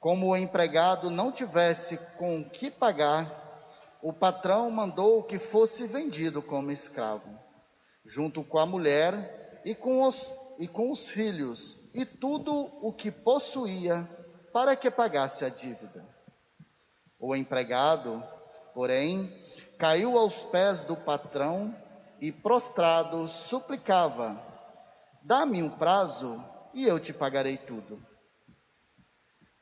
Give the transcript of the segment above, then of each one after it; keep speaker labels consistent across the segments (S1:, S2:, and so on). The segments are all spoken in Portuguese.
S1: Como o empregado não tivesse com que pagar, o patrão mandou que fosse vendido como escravo, junto com a mulher e com os, e com os filhos, e tudo o que possuía, para que pagasse a dívida. O empregado, porém, caiu aos pés do patrão e, prostrado, suplicava: Dá-me um prazo e eu te pagarei tudo.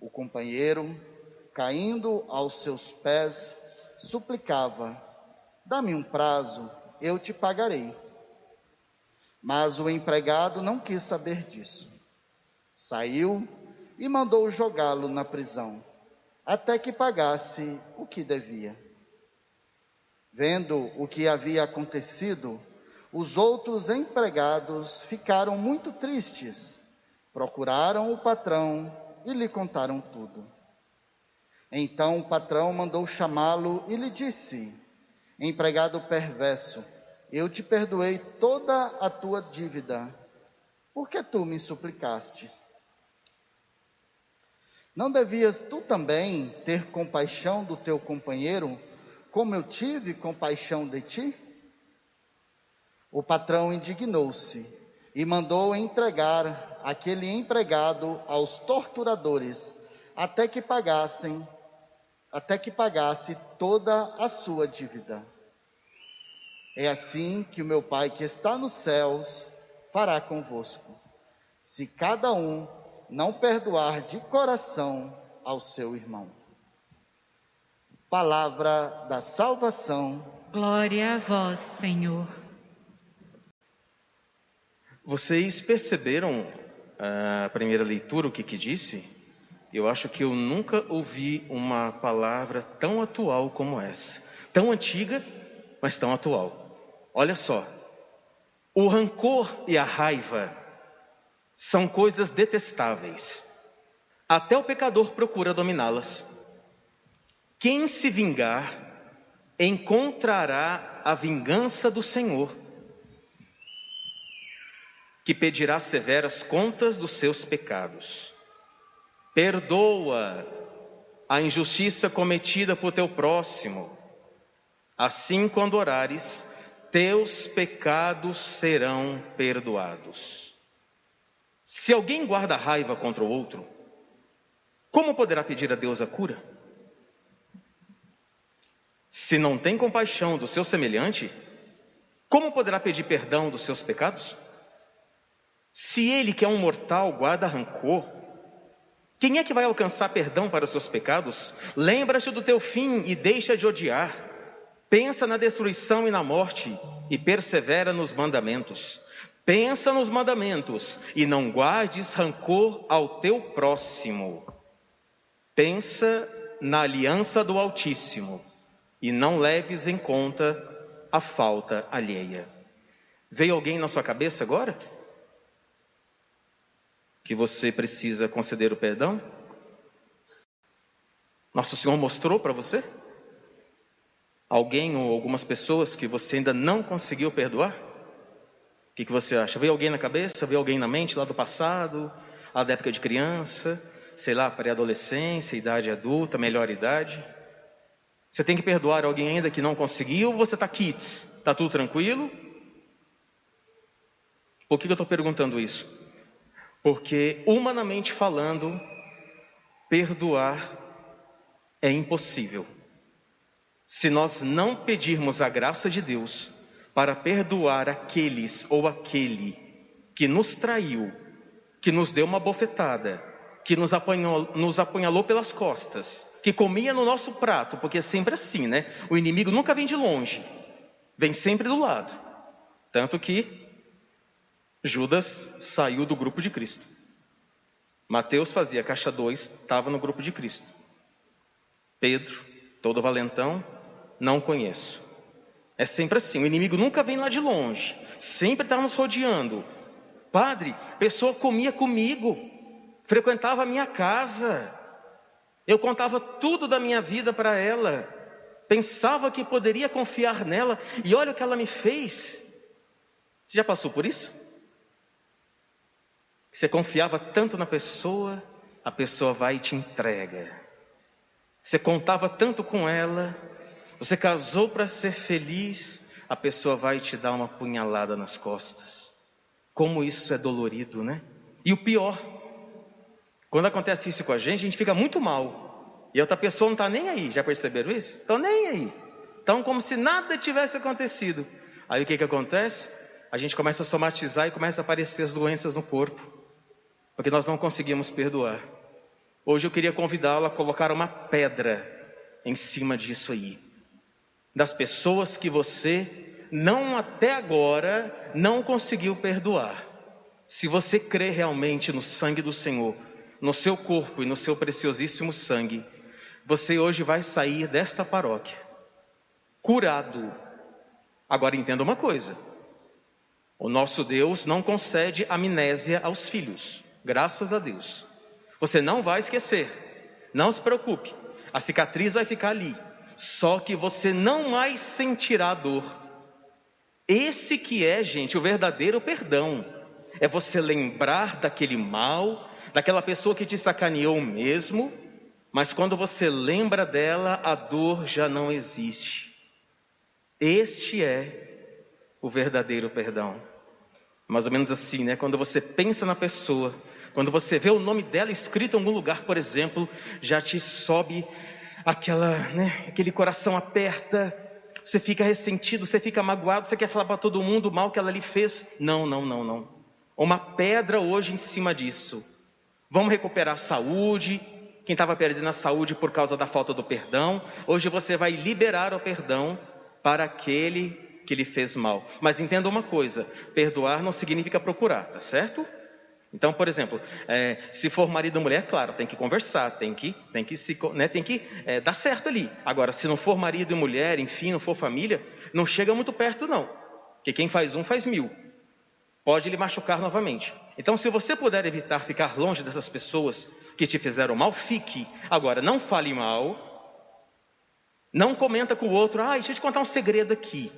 S1: O companheiro, caindo aos seus pés, suplicava: Dá-me um prazo, eu te pagarei. Mas o empregado não quis saber disso. Saiu e mandou jogá-lo na prisão, até que pagasse o que devia. Vendo o que havia acontecido, os outros empregados ficaram muito tristes, procuraram o patrão e lhe contaram tudo. Então o patrão mandou chamá-lo e lhe disse: Empregado perverso, eu te perdoei toda a tua dívida, por que tu me suplicaste? Não devias tu também ter compaixão do teu companheiro, como eu tive compaixão de ti? O patrão indignou-se e mandou entregar aquele empregado aos torturadores até que pagassem até que pagasse toda a sua dívida. É assim que o meu Pai que está nos céus fará convosco, se cada um não perdoar de coração ao seu irmão. Palavra da salvação.
S2: Glória a vós, Senhor.
S3: Vocês perceberam a primeira leitura, o que que disse? Eu acho que eu nunca ouvi uma palavra tão atual como essa. Tão antiga, mas tão atual. Olha só. O rancor e a raiva são coisas detestáveis. Até o pecador procura dominá-las. Quem se vingar encontrará a vingança do Senhor que pedirá severas contas dos seus pecados. Perdoa a injustiça cometida por teu próximo. Assim, quando orares, teus pecados serão perdoados. Se alguém guarda raiva contra o outro, como poderá pedir a Deus a cura? Se não tem compaixão do seu semelhante, como poderá pedir perdão dos seus pecados? Se ele, que é um mortal, guarda rancor, quem é que vai alcançar perdão para os seus pecados? Lembra-te do teu fim e deixa de odiar. Pensa na destruição e na morte e persevera nos mandamentos. Pensa nos mandamentos e não guardes rancor ao teu próximo. Pensa na aliança do Altíssimo e não leves em conta a falta alheia. Veio alguém na sua cabeça agora? Que você precisa conceder o perdão? Nosso Senhor mostrou para você? alguém ou algumas pessoas que você ainda não conseguiu perdoar? O que, que você acha? Veio alguém na cabeça? Veio alguém na mente lá do passado? Lá da época de criança? Sei lá, pré-adolescência, idade adulta, melhor idade? Você tem que perdoar alguém ainda que não conseguiu ou você está kits? Está tudo tranquilo? Por que eu estou perguntando isso? Porque, humanamente falando, perdoar é impossível. Se nós não pedirmos a graça de Deus para perdoar aqueles ou aquele que nos traiu, que nos deu uma bofetada, que nos, apanhou, nos apunhalou pelas costas, que comia no nosso prato, porque é sempre assim, né? O inimigo nunca vem de longe, vem sempre do lado. Tanto que Judas saiu do grupo de Cristo. Mateus fazia caixa 2, estava no grupo de Cristo. Pedro, todo valentão, não conheço. É sempre assim, o inimigo nunca vem lá de longe, sempre está nos rodeando. Padre, pessoa comia comigo, frequentava a minha casa, eu contava tudo da minha vida para ela, pensava que poderia confiar nela, e olha o que ela me fez. Você já passou por isso? Você confiava tanto na pessoa, a pessoa vai e te entrega. Você contava tanto com ela, você casou para ser feliz, a pessoa vai te dar uma punhalada nas costas. Como isso é dolorido, né? E o pior, quando acontece isso com a gente, a gente fica muito mal. E a outra pessoa não está nem aí, já perceberam isso? Estão nem aí. Estão como se nada tivesse acontecido. Aí o que, que acontece? A gente começa a somatizar e começa a aparecer as doenças no corpo porque nós não conseguimos perdoar. Hoje eu queria convidá-lo a colocar uma pedra em cima disso aí, das pessoas que você não até agora não conseguiu perdoar. Se você crê realmente no sangue do Senhor, no seu corpo e no seu preciosíssimo sangue, você hoje vai sair desta paróquia curado. Agora entenda uma coisa: o nosso Deus não concede amnésia aos filhos. Graças a Deus. Você não vai esquecer. Não se preocupe. A cicatriz vai ficar ali. Só que você não mais sentirá dor. Esse que é, gente, o verdadeiro perdão. É você lembrar daquele mal, daquela pessoa que te sacaneou mesmo, mas quando você lembra dela, a dor já não existe. Este é o verdadeiro perdão. Mais ou menos assim, né? Quando você pensa na pessoa, quando você vê o nome dela escrito em algum lugar, por exemplo, já te sobe aquela, né? Aquele coração aperta, você fica ressentido, você fica magoado, você quer falar para todo mundo o mal que ela lhe fez. Não, não, não, não. Uma pedra hoje em cima disso. Vamos recuperar a saúde. Quem estava perdendo a saúde por causa da falta do perdão, hoje você vai liberar o perdão para aquele que lhe fez mal. Mas entenda uma coisa: perdoar não significa procurar, tá certo? Então, por exemplo, é, se for marido ou mulher, claro, tem que conversar, tem que, tem que, se, né, tem que é, dar certo ali. Agora, se não for marido e mulher, enfim, não for família, não chega muito perto, não. Porque quem faz um faz mil. Pode lhe machucar novamente. Então, se você puder evitar ficar longe dessas pessoas que te fizeram mal, fique. Agora, não fale mal. Não comenta com o outro, ah, deixa eu te contar um segredo aqui.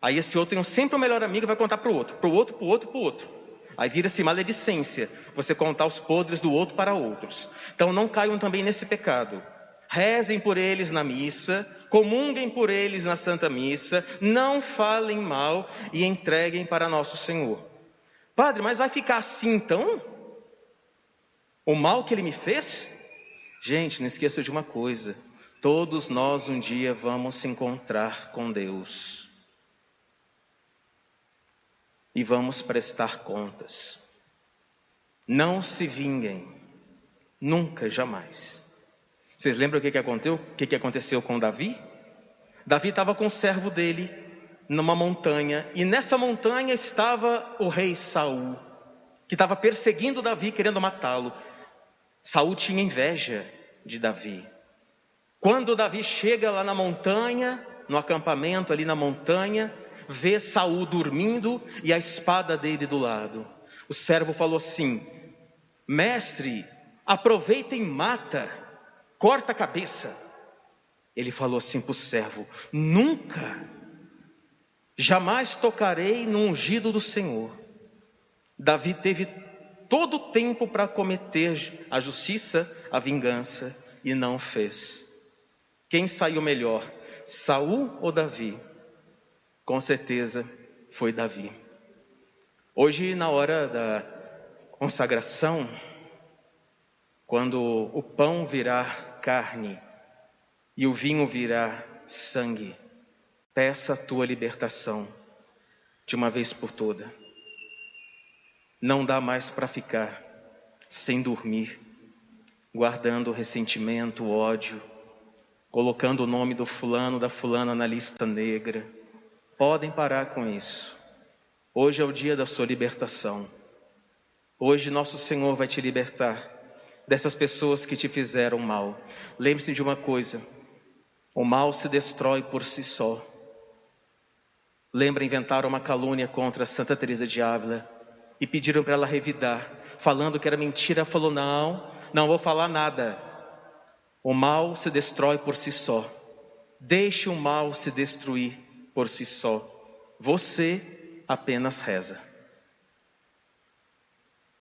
S3: Aí esse outro tem sempre o melhor amigo vai contar para o outro, para o outro, para o outro, para o outro. Aí vira-se maledicência, você contar os podres do outro para outros. Então não caiam também nesse pecado. Rezem por eles na missa, comunguem por eles na Santa Missa, não falem mal e entreguem para nosso Senhor. Padre, mas vai ficar assim então? O mal que ele me fez? Gente, não esqueça de uma coisa: todos nós um dia vamos se encontrar com Deus e vamos prestar contas. Não se vinguem, nunca, jamais. Vocês lembram o que, que aconteceu? O que, que aconteceu com Davi? Davi estava com o servo dele numa montanha, e nessa montanha estava o rei Saul, que estava perseguindo Davi, querendo matá-lo. Saul tinha inveja de Davi. Quando Davi chega lá na montanha, no acampamento ali na montanha, vê Saul dormindo e a espada dele do lado. O servo falou assim: Mestre, aproveita e mata, corta a cabeça. ele falou assim para o servo: Nunca, jamais tocarei no ungido do Senhor. Davi teve todo o tempo para cometer a justiça, a vingança, e não fez. Quem saiu melhor, Saul ou Davi? Com certeza foi Davi. Hoje, na hora da consagração, quando o pão virar carne e o vinho virar sangue, peça a tua libertação de uma vez por toda. Não dá mais para ficar sem dormir, guardando ressentimento, ódio, colocando o nome do fulano, da fulana na lista negra. Podem parar com isso. Hoje é o dia da sua libertação. Hoje nosso Senhor vai te libertar dessas pessoas que te fizeram mal. Lembre-se de uma coisa: o mal se destrói por si só. Lembra, inventaram uma calúnia contra Santa Teresa de Ávila e pediram para ela revidar, falando que era mentira. Falou: Não, não vou falar nada. O mal se destrói por si só. Deixe o mal se destruir por si só. Você apenas reza.